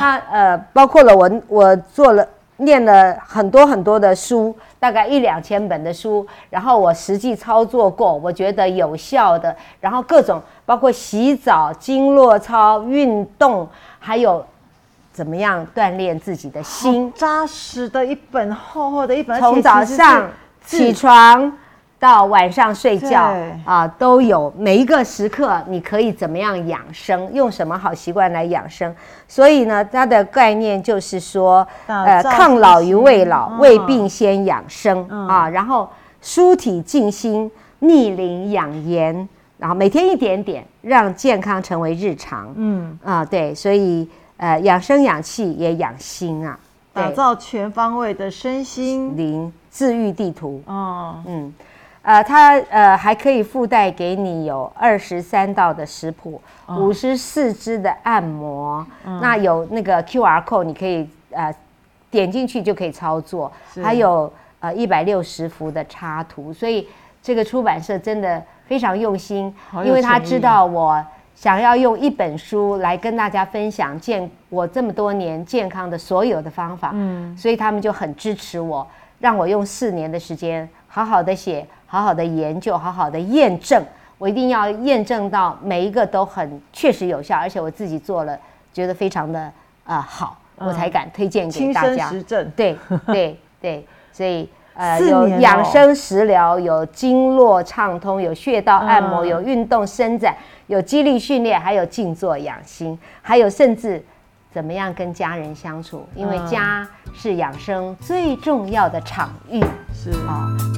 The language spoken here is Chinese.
它呃，包括了我我做了念了很多很多的书，大概一两千本的书，然后我实际操作过，我觉得有效的，然后各种包括洗澡、经络操、运动，还有怎么样锻炼自己的心，扎实的一本厚厚的一本，从早上起床。到晚上睡觉啊，都有每一个时刻，你可以怎么样养生？用什么好习惯来养生？所以呢，它的概念就是说，呃，抗老于未老，未病先养生啊，然后舒体静心，逆龄养颜，然后每天一点点，让健康成为日常。嗯啊，对，所以呃，养生养气也养心啊，打造全方位的身心灵治愈地图。哦，嗯。呃，它呃还可以附带给你有二十三道的食谱，五十四支的按摩，那有那个 Q R code，你可以呃点进去就可以操作，还有呃一百六十幅的插图，所以这个出版社真的非常用心，因为他知道我想要用一本书来跟大家分享健我这么多年健康的所有的方法，嗯，所以他们就很支持我，让我用四年的时间好好的写。好好的研究，好好的验证，我一定要验证到每一个都很确实有效，而且我自己做了，觉得非常的啊好，我才敢推荐给大家。实证，对对对，所以呃有养生食疗，有经络畅通，有穴道按摩，有运动伸展，有肌力训练，还有静坐养心，还有甚至怎么样跟家人相处，因为家是养生最重要的场域，是啊。